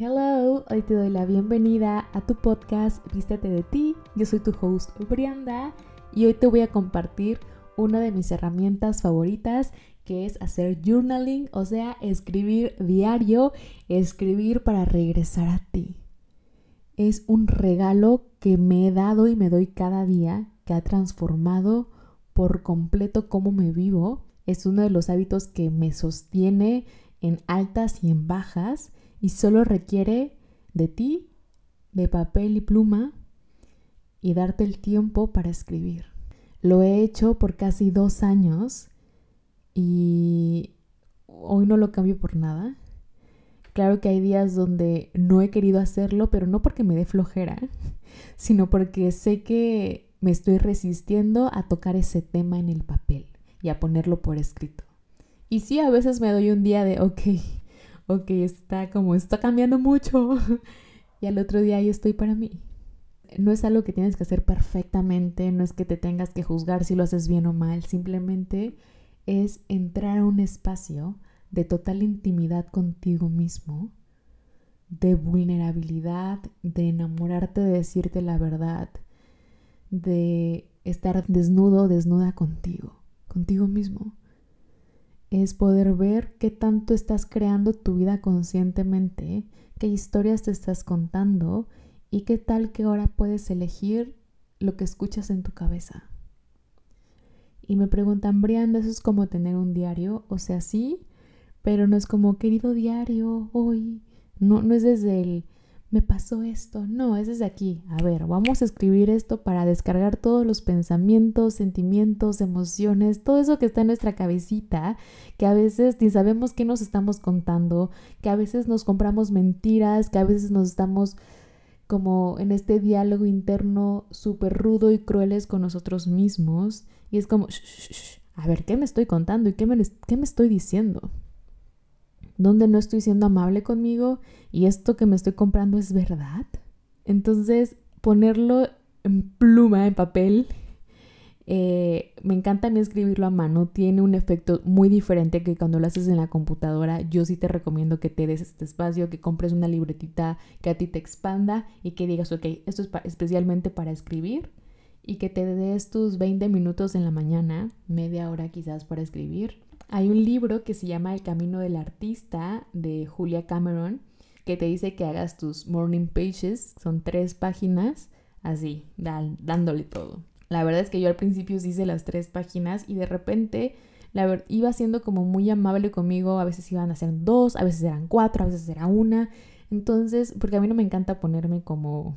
Hello, hoy te doy la bienvenida a tu podcast Vístete de ti. Yo soy tu host Brianda y hoy te voy a compartir una de mis herramientas favoritas que es hacer journaling, o sea, escribir diario, escribir para regresar a ti. Es un regalo que me he dado y me doy cada día que ha transformado por completo cómo me vivo. Es uno de los hábitos que me sostiene en altas y en bajas y solo requiere de ti, de papel y pluma y darte el tiempo para escribir. Lo he hecho por casi dos años y hoy no lo cambio por nada. Claro que hay días donde no he querido hacerlo, pero no porque me dé flojera, sino porque sé que me estoy resistiendo a tocar ese tema en el papel y a ponerlo por escrito. Y sí, a veces me doy un día de, ok, ok, está como, está cambiando mucho. y al otro día ahí estoy para mí. No es algo que tienes que hacer perfectamente, no es que te tengas que juzgar si lo haces bien o mal, simplemente es entrar a un espacio de total intimidad contigo mismo, de vulnerabilidad, de enamorarte, de decirte la verdad, de estar desnudo, desnuda contigo, contigo mismo es poder ver qué tanto estás creando tu vida conscientemente, qué historias te estás contando y qué tal que ahora puedes elegir lo que escuchas en tu cabeza. Y me preguntan, Brianda, ¿eso es como tener un diario? O sea, sí, pero no es como querido diario, hoy. No, no es desde el me pasó esto. No, es desde aquí. A ver, vamos a escribir esto para descargar todos los pensamientos, sentimientos, emociones, todo eso que está en nuestra cabecita, que a veces ni sabemos qué nos estamos contando, que a veces nos compramos mentiras, que a veces nos estamos como en este diálogo interno súper rudo y crueles con nosotros mismos. Y es como, a ver, ¿qué me estoy contando y qué me, qué me estoy diciendo? Donde no estoy siendo amable conmigo y esto que me estoy comprando es verdad. Entonces, ponerlo en pluma, en papel, eh, me encanta a mí escribirlo a mano, tiene un efecto muy diferente que cuando lo haces en la computadora. Yo sí te recomiendo que te des este espacio, que compres una libretita que a ti te expanda y que digas, ok, esto es especialmente para escribir y que te des tus 20 minutos en la mañana, media hora quizás para escribir hay un libro que se llama El Camino del Artista de Julia Cameron que te dice que hagas tus morning pages, son tres páginas, así, dándole todo. La verdad es que yo al principio hice las tres páginas y de repente la iba siendo como muy amable conmigo, a veces iban a ser dos, a veces eran cuatro, a veces era una. Entonces, porque a mí no me encanta ponerme como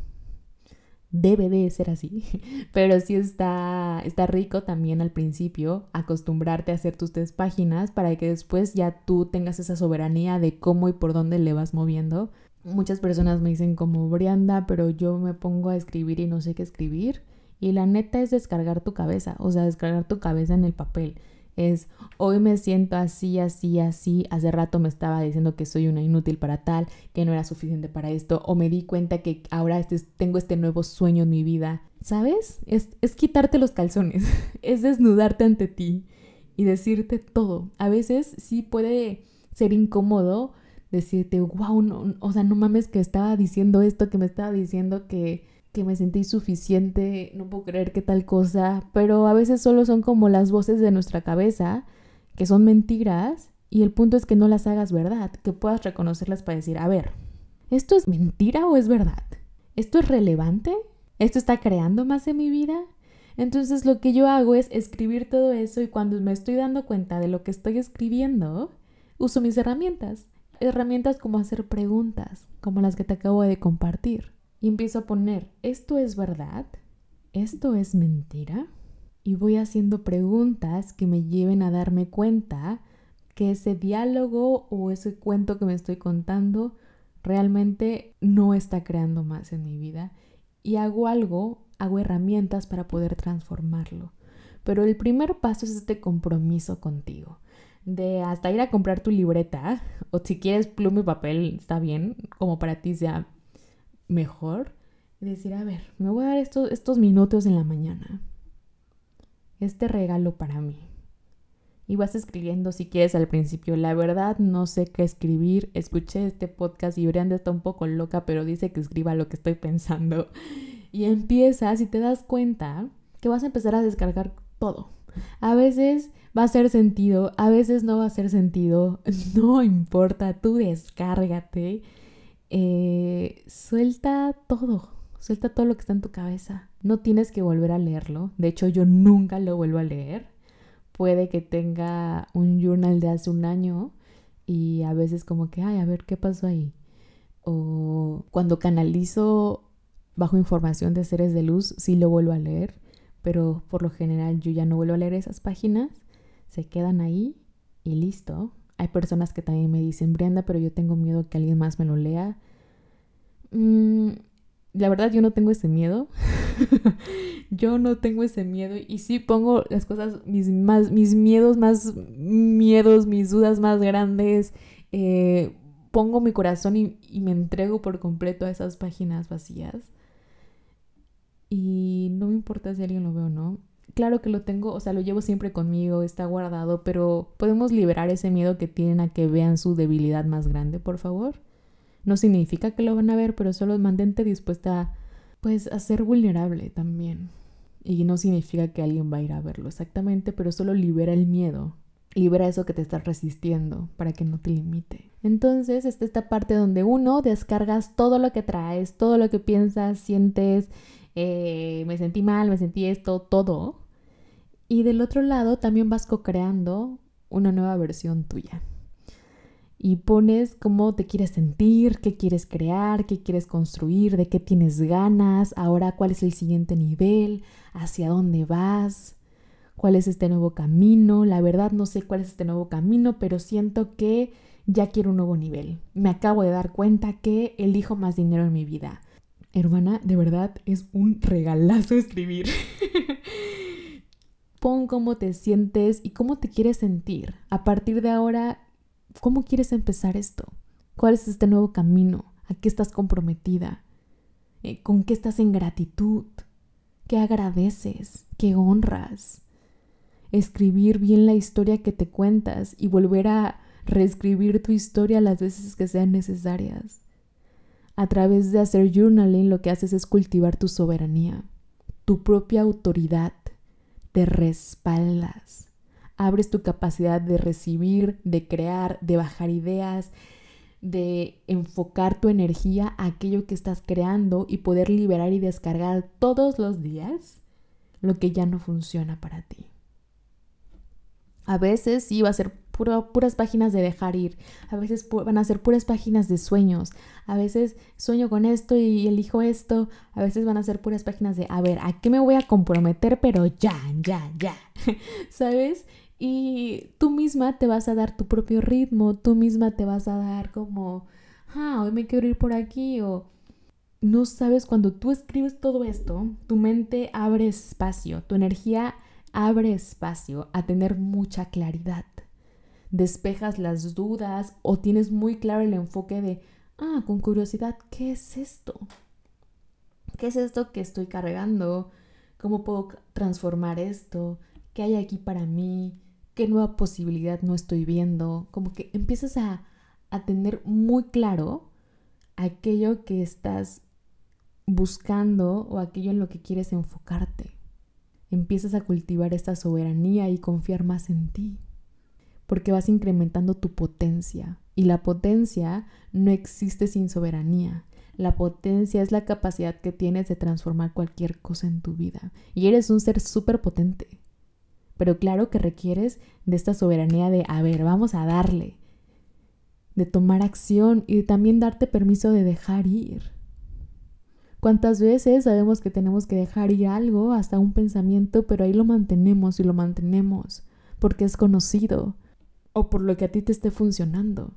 debe de ser así, pero sí está, está rico también al principio acostumbrarte a hacer tus tres páginas para que después ya tú tengas esa soberanía de cómo y por dónde le vas moviendo. Muchas personas me dicen como Brianda, pero yo me pongo a escribir y no sé qué escribir. Y la neta es descargar tu cabeza, o sea, descargar tu cabeza en el papel es hoy me siento así, así, así, hace rato me estaba diciendo que soy una inútil para tal, que no era suficiente para esto, o me di cuenta que ahora este, tengo este nuevo sueño en mi vida. ¿Sabes? Es, es quitarte los calzones, es desnudarte ante ti y decirte todo. A veces sí puede ser incómodo decirte, wow, no, o sea, no mames que estaba diciendo esto, que me estaba diciendo que que me sentí suficiente, no puedo creer que tal cosa, pero a veces solo son como las voces de nuestra cabeza, que son mentiras, y el punto es que no las hagas verdad, que puedas reconocerlas para decir, a ver, ¿esto es mentira o es verdad? ¿Esto es relevante? ¿Esto está creando más en mi vida? Entonces lo que yo hago es escribir todo eso y cuando me estoy dando cuenta de lo que estoy escribiendo, uso mis herramientas. Herramientas como hacer preguntas, como las que te acabo de compartir y empiezo a poner, ¿esto es verdad? ¿Esto es mentira? Y voy haciendo preguntas que me lleven a darme cuenta que ese diálogo o ese cuento que me estoy contando realmente no está creando más en mi vida. Y hago algo, hago herramientas para poder transformarlo. Pero el primer paso es este compromiso contigo. De hasta ir a comprar tu libreta, o si quieres pluma y papel, está bien, como para ti sea mejor y decir, a ver, me voy a dar estos, minutos en la mañana. Este regalo para mí. y vas escribiendo si quieres al principio. La verdad no sé qué escribir. Escuché este podcast y Brianda está un poco loca, pero dice que escriba lo que estoy pensando. Y empiezas y te das cuenta que vas a empezar a descargar todo. A veces va a hacer sentido, a veces no va a hacer sentido. No importa, tú descárgate. Eh, suelta todo, suelta todo lo que está en tu cabeza. No tienes que volver a leerlo. De hecho, yo nunca lo vuelvo a leer puede que tenga un journal de hace un año y a veces como que, ay, a ver, ¿qué pasó ahí? O cuando canalizo bajo información de seres de luz, sí lo vuelvo a leer, pero por lo general yo ya no vuelvo a leer esas páginas, se quedan ahí y listo. Hay personas que también me dicen, Brenda, pero yo tengo miedo que alguien más me lo lea. Mm, la verdad yo no tengo ese miedo. yo no tengo ese miedo y sí pongo las cosas, mis, más, mis miedos más miedos, mis dudas más grandes. Eh, pongo mi corazón y, y, me entrego por completo a esas páginas vacías. Y no me importa si alguien lo ve o no. Claro que lo tengo, o sea, lo llevo siempre conmigo, está guardado, pero podemos liberar ese miedo que tienen a que vean su debilidad más grande, por favor. No significa que lo van a ver, pero solo mantente dispuesta pues a ser vulnerable también. Y no significa que alguien va a ir a verlo exactamente, pero solo libera el miedo. Libera eso que te estás resistiendo para que no te limite. Entonces está esta parte donde uno descargas todo lo que traes, todo lo que piensas, sientes, eh, me sentí mal, me sentí esto, todo. Y del otro lado también vas co-creando una nueva versión tuya y pones cómo te quieres sentir, qué quieres crear, qué quieres construir, de qué tienes ganas, ahora cuál es el siguiente nivel, hacia dónde vas, cuál es este nuevo camino. La verdad no sé cuál es este nuevo camino, pero siento que ya quiero un nuevo nivel. Me acabo de dar cuenta que elijo más dinero en mi vida. Hermana, de verdad es un regalazo escribir. Pon cómo te sientes y cómo te quieres sentir. A partir de ahora ¿Cómo quieres empezar esto? ¿Cuál es este nuevo camino? ¿A qué estás comprometida? Eh, ¿Con qué estás en gratitud? ¿Qué agradeces? ¿Qué honras? Escribir bien la historia que te cuentas y volver a reescribir tu historia las veces que sean necesarias. A través de hacer journaling lo que haces es cultivar tu soberanía, tu propia autoridad. Te respaldas abres tu capacidad de recibir, de crear, de bajar ideas, de enfocar tu energía a aquello que estás creando y poder liberar y descargar todos los días lo que ya no funciona para ti. A veces sí va a ser puras páginas de dejar ir, a veces van a ser puras páginas de sueños, a veces sueño con esto y elijo esto, a veces van a ser puras páginas de, a ver, ¿a qué me voy a comprometer? Pero ya, ya, ya, ¿sabes? Y tú misma te vas a dar tu propio ritmo, tú misma te vas a dar como, ah, hoy me quiero ir por aquí o no sabes cuando tú escribes todo esto, tu mente abre espacio, tu energía abre espacio a tener mucha claridad. Despejas las dudas o tienes muy claro el enfoque de, ah, con curiosidad, ¿qué es esto? ¿Qué es esto que estoy cargando? ¿Cómo puedo transformar esto? ¿Qué hay aquí para mí? qué nueva posibilidad no estoy viendo, como que empiezas a, a tener muy claro aquello que estás buscando o aquello en lo que quieres enfocarte. Empiezas a cultivar esta soberanía y confiar más en ti, porque vas incrementando tu potencia. Y la potencia no existe sin soberanía. La potencia es la capacidad que tienes de transformar cualquier cosa en tu vida. Y eres un ser súper potente pero claro que requieres de esta soberanía de, a ver, vamos a darle, de tomar acción y también darte permiso de dejar ir. ¿Cuántas veces sabemos que tenemos que dejar ir algo, hasta un pensamiento, pero ahí lo mantenemos y lo mantenemos porque es conocido o por lo que a ti te esté funcionando?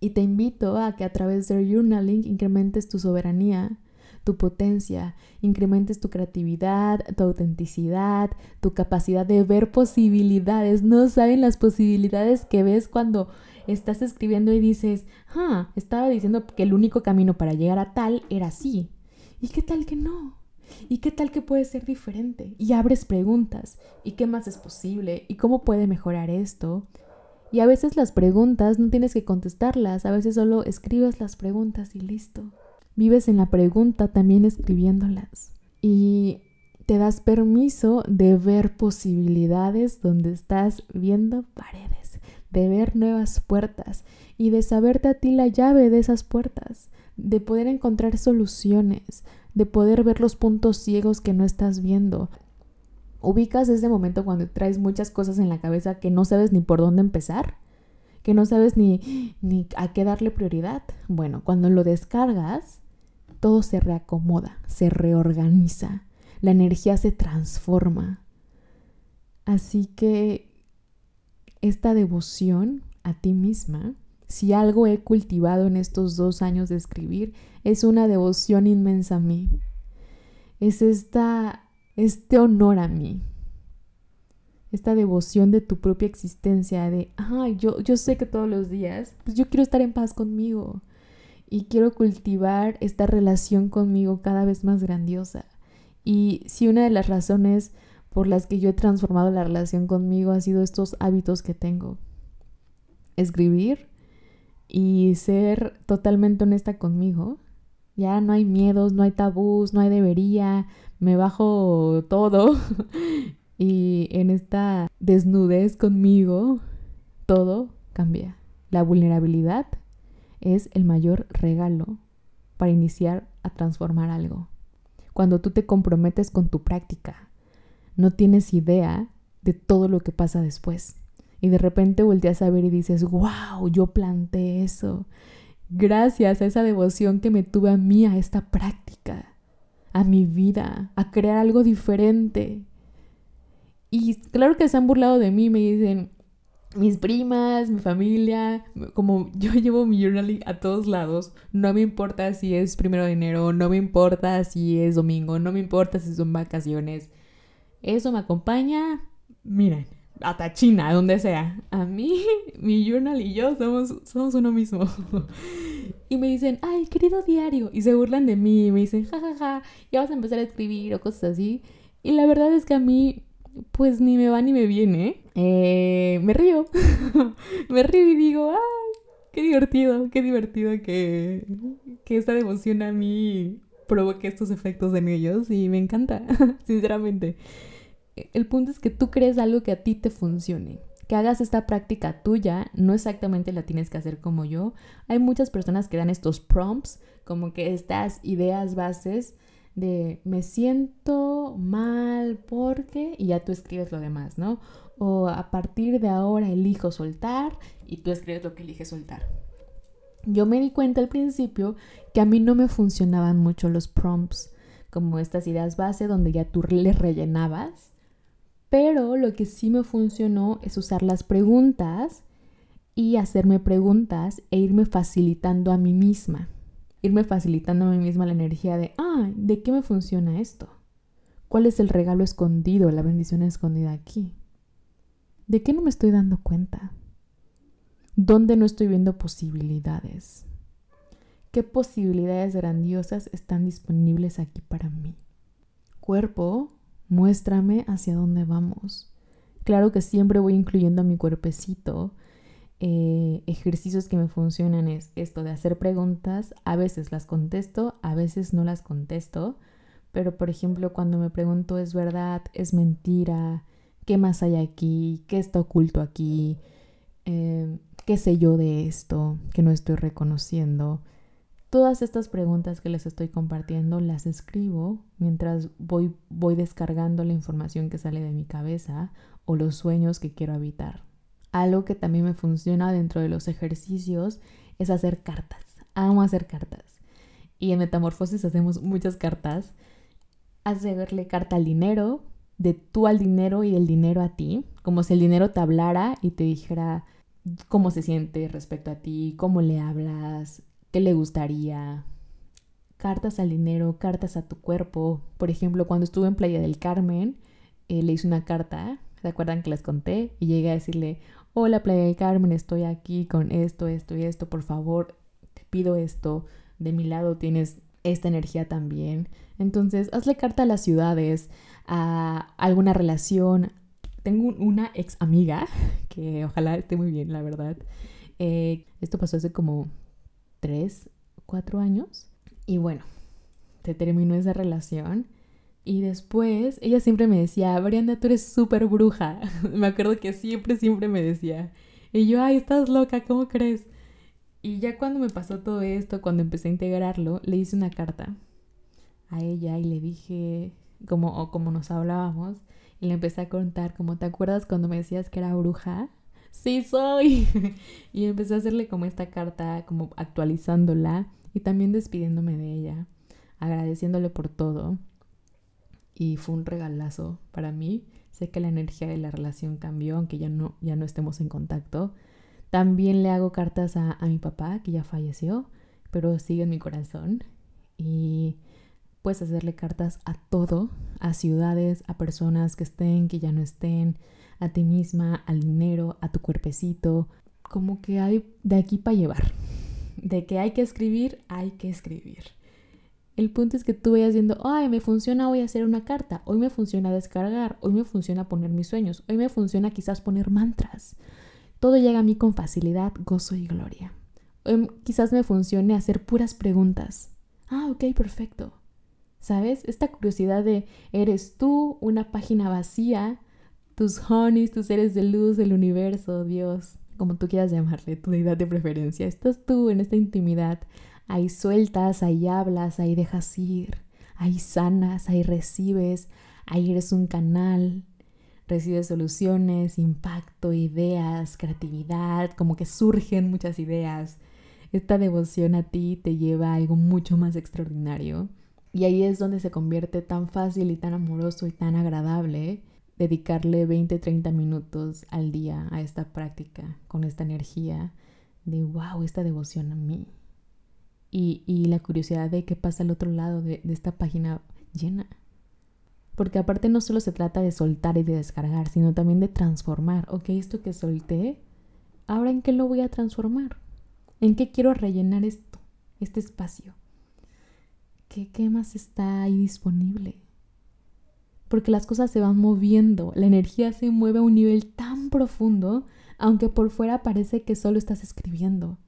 Y te invito a que a través de journaling incrementes tu soberanía tu potencia, incrementes tu creatividad, tu autenticidad, tu capacidad de ver posibilidades. No saben las posibilidades que ves cuando estás escribiendo y dices, ah, estaba diciendo que el único camino para llegar a tal era así. ¿Y qué tal que no? ¿Y qué tal que puede ser diferente? Y abres preguntas. ¿Y qué más es posible? ¿Y cómo puede mejorar esto? Y a veces las preguntas no tienes que contestarlas, a veces solo escribes las preguntas y listo. Vives en la pregunta también escribiéndolas. Y te das permiso de ver posibilidades donde estás viendo paredes, de ver nuevas puertas y de saberte a ti la llave de esas puertas, de poder encontrar soluciones, de poder ver los puntos ciegos que no estás viendo. Ubicas ese momento cuando traes muchas cosas en la cabeza que no sabes ni por dónde empezar, que no sabes ni, ni a qué darle prioridad. Bueno, cuando lo descargas, todo se reacomoda, se reorganiza, la energía se transforma. Así que esta devoción a ti misma si algo he cultivado en estos dos años de escribir, es una devoción inmensa a mí. Es esta, este honor a mí. Esta devoción de tu propia existencia, de, ay, yo, yo sé que todos los días, pues yo quiero estar en paz conmigo. Y quiero cultivar esta relación conmigo cada vez más grandiosa. Y si una de las razones por las que yo he transformado la relación conmigo ha sido estos hábitos que tengo. Escribir, y ser totalmente honesta conmigo. Ya no hay miedos, no hay tabús, no hay debería, me bajo todo. y en esta desnudez conmigo, todo cambia. La vulnerabilidad es el mayor regalo para iniciar a transformar algo. Cuando tú te comprometes con tu práctica, no tienes idea de todo lo que pasa después. Y de repente volteas a ver y dices, wow, yo planté eso. Gracias a esa devoción que me tuve a mí, a esta práctica, a mi vida, a crear algo diferente. Y claro que se han burlado de mí, me dicen, mis primas, mi familia, como yo llevo mi journaling a todos lados, no me importa si es primero de enero, no me importa si es domingo, no me importa si son vacaciones. Eso me acompaña, miren, hasta China, donde sea. A mí, mi journal y yo somos, somos uno mismo. y me dicen, ay, querido diario. Y se burlan de mí. Y me dicen, jajaja, ja, ja, ya vas a empezar a escribir o cosas así. Y la verdad es que a mí, pues ni me va ni me viene. Eh, me río. me río y digo, ay, qué divertido, qué divertido que, que esta devoción a mí provoque estos efectos en ellos. Y me encanta, sinceramente el punto es que tú crees algo que a ti te funcione. Que hagas esta práctica tuya, no exactamente la tienes que hacer como yo. Hay muchas personas que dan estos prompts, como que estas ideas bases de me siento mal porque y ya tú escribes lo demás, ¿no? O a partir de ahora elijo soltar y tú escribes lo que eliges soltar. Yo me di cuenta al principio que a mí no me funcionaban mucho los prompts, como estas ideas base donde ya tú les rellenabas pero lo que sí me funcionó es usar las preguntas y hacerme preguntas e irme facilitando a mí misma. Irme facilitando a mí misma la energía de, ah, ¿de qué me funciona esto? ¿Cuál es el regalo escondido, la bendición escondida aquí? ¿De qué no me estoy dando cuenta? ¿Dónde no estoy viendo posibilidades? ¿Qué posibilidades grandiosas están disponibles aquí para mí? Cuerpo, muéstrame hacia dónde vamos. Claro que siempre voy incluyendo a mi cuerpecito. Eh, ejercicios que me funcionan es esto de hacer preguntas. A veces las contesto, a veces no las contesto. Pero por ejemplo, cuando me pregunto es verdad, es mentira, qué más hay aquí, qué está oculto aquí, eh, qué sé yo de esto que no estoy reconociendo. Todas estas preguntas que les estoy compartiendo las escribo mientras voy, voy descargando la información que sale de mi cabeza o los sueños que quiero habitar. Algo que también me funciona dentro de los ejercicios es hacer cartas. Amo hacer cartas. Y en Metamorfosis hacemos muchas cartas. Hacerle carta al dinero, de tú al dinero y del dinero a ti, como si el dinero te hablara y te dijera cómo se siente respecto a ti, cómo le hablas, qué le gustaría, cartas al dinero, cartas a tu cuerpo. Por ejemplo, cuando estuve en Playa del Carmen, eh, le hice una carta, ¿se acuerdan que les conté? Y llegué a decirle, hola Playa del Carmen, estoy aquí con esto, esto y esto, por favor, te pido esto, de mi lado tienes esta energía también. Entonces, hazle carta a las ciudades, a alguna relación. Tengo una ex amiga que ojalá esté muy bien, la verdad. Eh, esto pasó hace como tres, cuatro años. Y bueno, se terminó esa relación. Y después ella siempre me decía, Brianda, tú eres súper bruja. me acuerdo que siempre, siempre me decía. Y yo, ay, estás loca, ¿cómo crees? Y ya cuando me pasó todo esto, cuando empecé a integrarlo, le hice una carta a ella y le dije, como, o como nos hablábamos, y le empecé a contar, como, ¿te acuerdas cuando me decías que era bruja? Sí, soy. y empecé a hacerle como esta carta, como actualizándola y también despidiéndome de ella, agradeciéndole por todo. Y fue un regalazo para mí. Sé que la energía de la relación cambió, aunque ya no, ya no estemos en contacto también le hago cartas a, mi papá, que ya falleció, pero sigue en mi corazón. Y puedes hacerle cartas a todo, a ciudades, a personas que estén, que ya no estén, a ti misma, al dinero, a tu cuerpecito. Como que hay de aquí para llevar. De que hay que escribir, hay que escribir. El punto es que tú vayas viendo, ay, me funciona hoy hacer una carta, hoy me funciona descargar, hoy me funciona poner mis sueños, hoy me funciona quizás poner mantras. Todo llega a mí con facilidad, gozo y gloria. Em, quizás me funcione hacer puras preguntas. Ah, ok, perfecto. ¿Sabes? Esta curiosidad de, ¿eres tú una página vacía? Tus honeys, tus seres de luz del universo, Dios, como tú quieras llamarle, tu deidad de preferencia. Estás tú en esta intimidad. Ahí sueltas, ahí hablas, ahí dejas ir, ahí sanas, ahí recibes, ahí eres un canal, recibes soluciones, impacto, ideas, creatividad, como que surgen muchas ideas. Esta devoción a ti te lleva a algo mucho más extraordinario. Y ahí es donde se convierte tan fácil y tan amoroso y tan agradable dedicarle 20, 30 minutos al día a esta práctica, con esta energía de, wow, esta devoción a mí. Y, y la curiosidad de qué pasa al otro lado de, de esta página llena. Porque aparte no solo se trata de soltar y de descargar, sino también de transformar. Ok, esto que solté, ahora en qué lo voy a transformar? ¿En qué quiero rellenar esto, este espacio? ¿Qué, qué más está ahí disponible? Porque las cosas se van moviendo, la energía se mueve a un nivel tan profundo, aunque por fuera parece que solo estás escribiendo,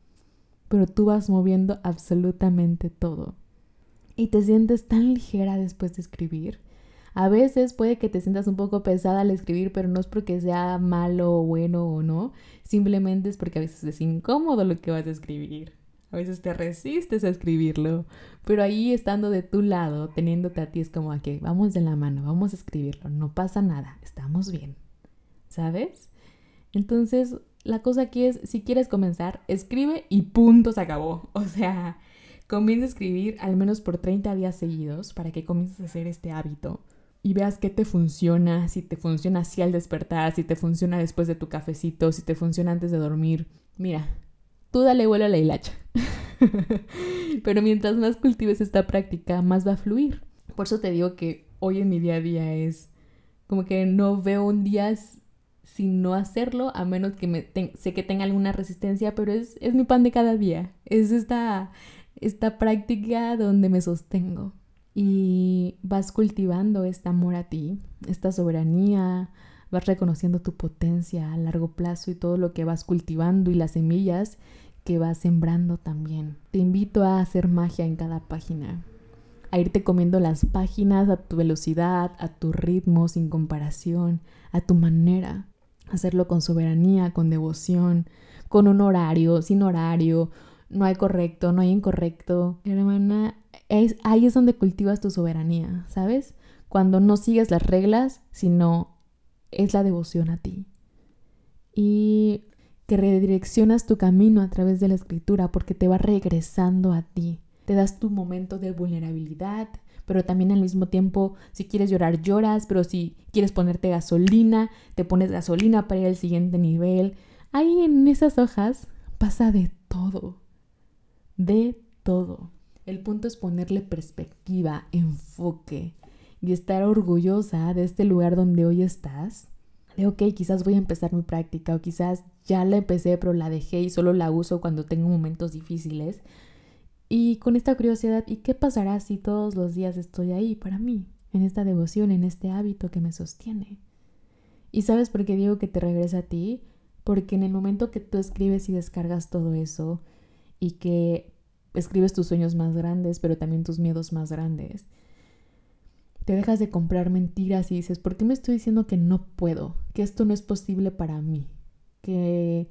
pero tú vas moviendo absolutamente todo. Y te sientes tan ligera después de escribir a veces puede que te sientas un poco pesada al escribir, pero no es porque sea malo o bueno o no, simplemente es porque a veces es incómodo lo que vas a escribir. A veces te resistes a escribirlo, pero ahí estando de tu lado, teniéndote a ti, es como que vamos de la mano, vamos a escribirlo, no pasa nada, estamos bien. ¿Sabes? Entonces, la cosa aquí es, si quieres comenzar, escribe y punto, se acabó. O sea, comienza a escribir al menos por 30 días seguidos para que comiences a hacer este hábito y veas qué te funciona, si te funciona así al despertar, si te funciona después de tu cafecito, si te funciona antes de dormir. Mira, tú dale vuelo a la hilacha. Pero mientras más cultives esta práctica, más va a fluir. Por eso te digo que hoy en mi día a día es como que no veo un día sin no hacerlo, a menos que me sé que tenga alguna resistencia, pero es, es mi pan de cada día. Es esta, esta práctica donde me sostengo y vas cultivando este amor a ti, esta soberanía, vas reconociendo tu potencia a largo plazo y todo lo que vas cultivando y las semillas que vas sembrando también. Te invito a hacer magia en cada página, a irte comiendo las páginas a tu velocidad, a tu ritmo, sin comparación, a tu manera. Hacerlo con soberanía, con devoción, con un horario, sin horario. No hay correcto, no hay incorrecto. Hermana, ahí es donde cultivas tu soberanía, ¿sabes? Cuando no sigues las reglas, sino es la devoción a ti. Y que redireccionas tu camino a través de la escritura porque te va regresando a ti. Te das tu momento de vulnerabilidad, pero también al mismo tiempo, si quieres llorar, lloras, pero si quieres ponerte gasolina, te pones gasolina para ir al siguiente nivel. Ahí en esas hojas pasa de todo, de todo. El punto es ponerle perspectiva, enfoque y estar orgullosa de este lugar donde hoy estás. De, ok, quizás voy a empezar mi práctica o quizás ya la empecé pero la dejé y solo la uso cuando tengo momentos difíciles. Y con esta curiosidad, ¿y qué pasará si todos los días estoy ahí para mí, en esta devoción, en este hábito que me sostiene? ¿Y sabes por qué digo que te regresa a ti? Porque en el momento que tú escribes y descargas todo eso y que escribes tus sueños más grandes, pero también tus miedos más grandes, te dejas de comprar mentiras y dices, ¿por qué me estoy diciendo que no puedo? Que esto no es posible para mí. Que,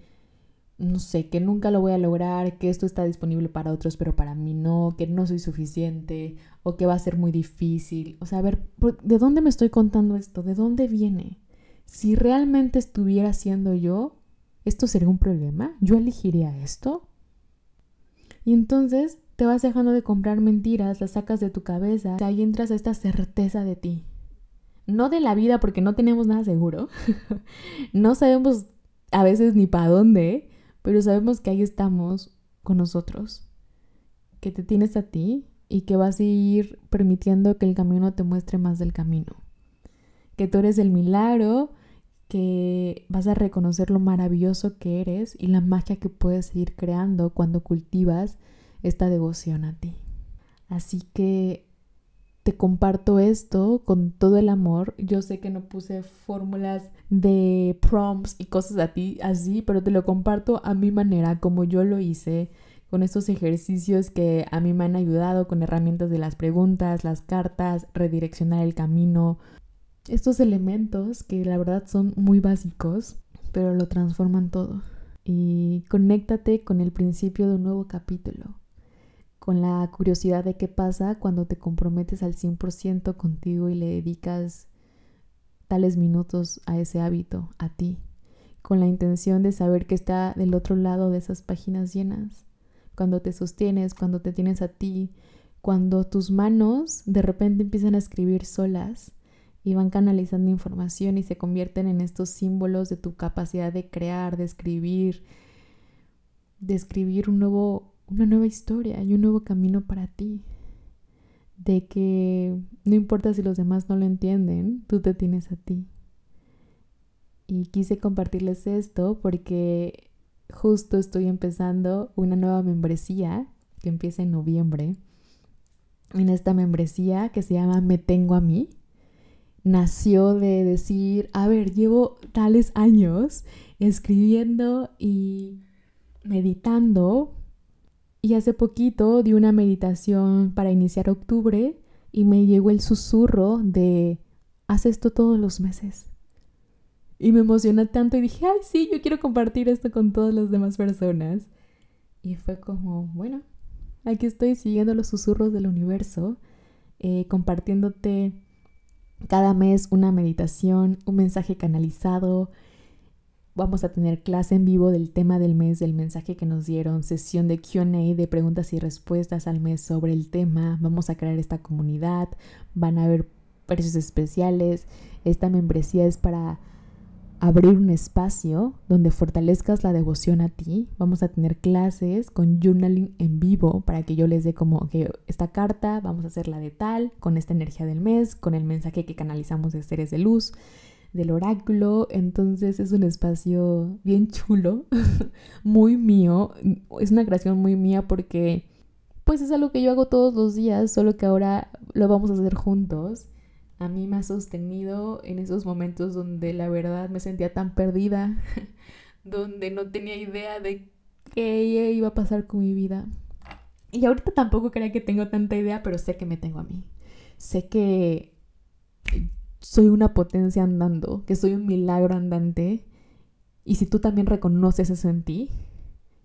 no sé, que nunca lo voy a lograr, que esto está disponible para otros, pero para mí no, que no soy suficiente o que va a ser muy difícil. O sea, a ver, ¿de dónde me estoy contando esto? ¿De dónde viene? Si realmente estuviera siendo yo, ¿esto sería un problema? ¿Yo elegiría esto? Y entonces te vas dejando de comprar mentiras, las sacas de tu cabeza, y ahí entras a esta certeza de ti. No de la vida porque no tenemos nada seguro. no sabemos a veces ni para dónde, pero sabemos que ahí estamos con nosotros. Que te tienes a ti y que vas a ir permitiendo que el camino te muestre más del camino. Que tú eres el milagro, que vas a reconocer lo maravilloso que eres y la magia que puedes ir creando cuando cultivas esta devoción a ti. Así que te comparto esto con todo el amor. Yo sé que no puse fórmulas de prompts y cosas a ti así, pero te lo comparto a mi manera, como yo lo hice, con estos ejercicios que a mí me han ayudado, con herramientas de las preguntas, las cartas, redireccionar el camino. Estos elementos que la verdad son muy básicos, pero lo transforman todo. Y conéctate con el principio de un nuevo capítulo con la curiosidad de qué pasa cuando te comprometes al 100% contigo y le dedicas tales minutos a ese hábito, a ti, con la intención de saber que está del otro lado de esas páginas llenas, cuando te sostienes, cuando te tienes a ti, cuando tus manos de repente empiezan a escribir solas y van canalizando información y se convierten en estos símbolos de tu capacidad de crear, de escribir, de escribir un nuevo una nueva historia y un nuevo camino para ti. De que no importa si los demás no lo entienden, tú te tienes a ti. Y quise compartirles esto porque justo estoy empezando una nueva membresía que empieza en noviembre. En esta membresía que se llama Me Tengo a mí, nació de decir, a ver, llevo tales años escribiendo y meditando y hace poquito di una meditación para iniciar octubre y me llegó el susurro de, haz esto todos los meses. Y me emocionó tanto y dije, ay, sí, yo quiero compartir esto con todas las demás personas. Y fue como, bueno, aquí estoy siguiendo los susurros del universo, eh, compartiéndote cada mes una meditación, un mensaje canalizado, Vamos a tener clase en vivo del tema del mes, del mensaje que nos dieron, sesión de QA de preguntas y respuestas al mes sobre el tema. Vamos a crear esta comunidad, van a haber precios especiales. Esta membresía es para abrir un espacio donde fortalezcas la devoción a ti. Vamos a tener clases con journaling en vivo para que yo les dé como que esta carta, vamos a hacerla de tal, con esta energía del mes, con el mensaje que canalizamos de seres de luz del oráculo, entonces es un espacio bien chulo, muy mío, es una creación muy mía porque pues es algo que yo hago todos los días, solo que ahora lo vamos a hacer juntos. A mí me ha sostenido en esos momentos donde la verdad me sentía tan perdida, donde no tenía idea de qué iba a pasar con mi vida. Y ahorita tampoco creo que tengo tanta idea, pero sé que me tengo a mí. Sé que soy una potencia andando, que soy un milagro andante. Y si tú también reconoces eso en ti,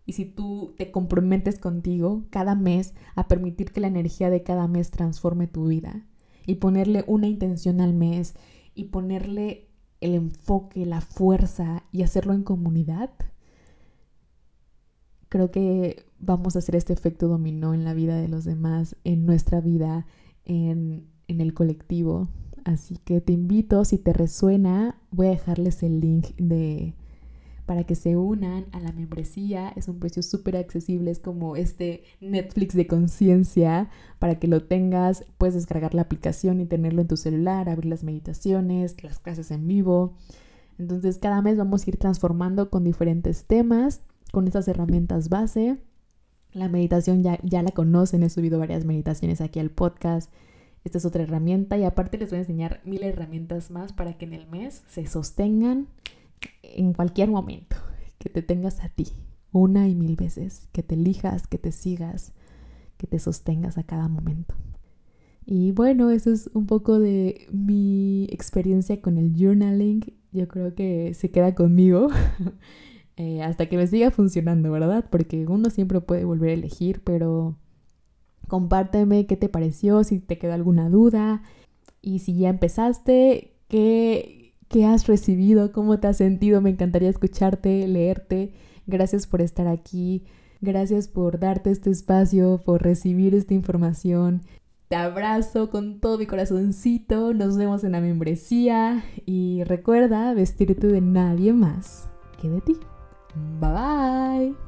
y si tú te comprometes contigo cada mes a permitir que la energía de cada mes transforme tu vida, y ponerle una intención al mes, y ponerle el enfoque, la fuerza, y hacerlo en comunidad, creo que vamos a hacer este efecto dominó en la vida de los demás, en nuestra vida, en, en el colectivo. Así que te invito, si te resuena, voy a dejarles el link de para que se unan a la membresía. Es un precio súper accesible, es como este Netflix de conciencia. Para que lo tengas, puedes descargar la aplicación y tenerlo en tu celular, abrir las meditaciones, las clases en vivo. Entonces cada mes vamos a ir transformando con diferentes temas, con estas herramientas base. La meditación ya, ya la conocen, he subido varias meditaciones aquí al podcast. Esta es otra herramienta y aparte les voy a enseñar mil herramientas más para que en el mes se sostengan en cualquier momento, que te tengas a ti una y mil veces, que te elijas, que te sigas, que te sostengas a cada momento. Y bueno, eso es un poco de mi experiencia con el journaling. Yo creo que se queda conmigo eh, hasta que me siga funcionando, ¿verdad? Porque uno siempre puede volver a elegir, pero compárteme qué te pareció, si te quedó alguna duda y si ya empezaste, qué, qué has recibido, cómo te has sentido. Me encantaría escucharte, leerte. Gracias por estar aquí. Gracias por darte este espacio, por recibir esta información. Te abrazo con todo mi corazoncito. Nos vemos en la membresía. Y recuerda vestirte de nadie más que de ti. Bye bye.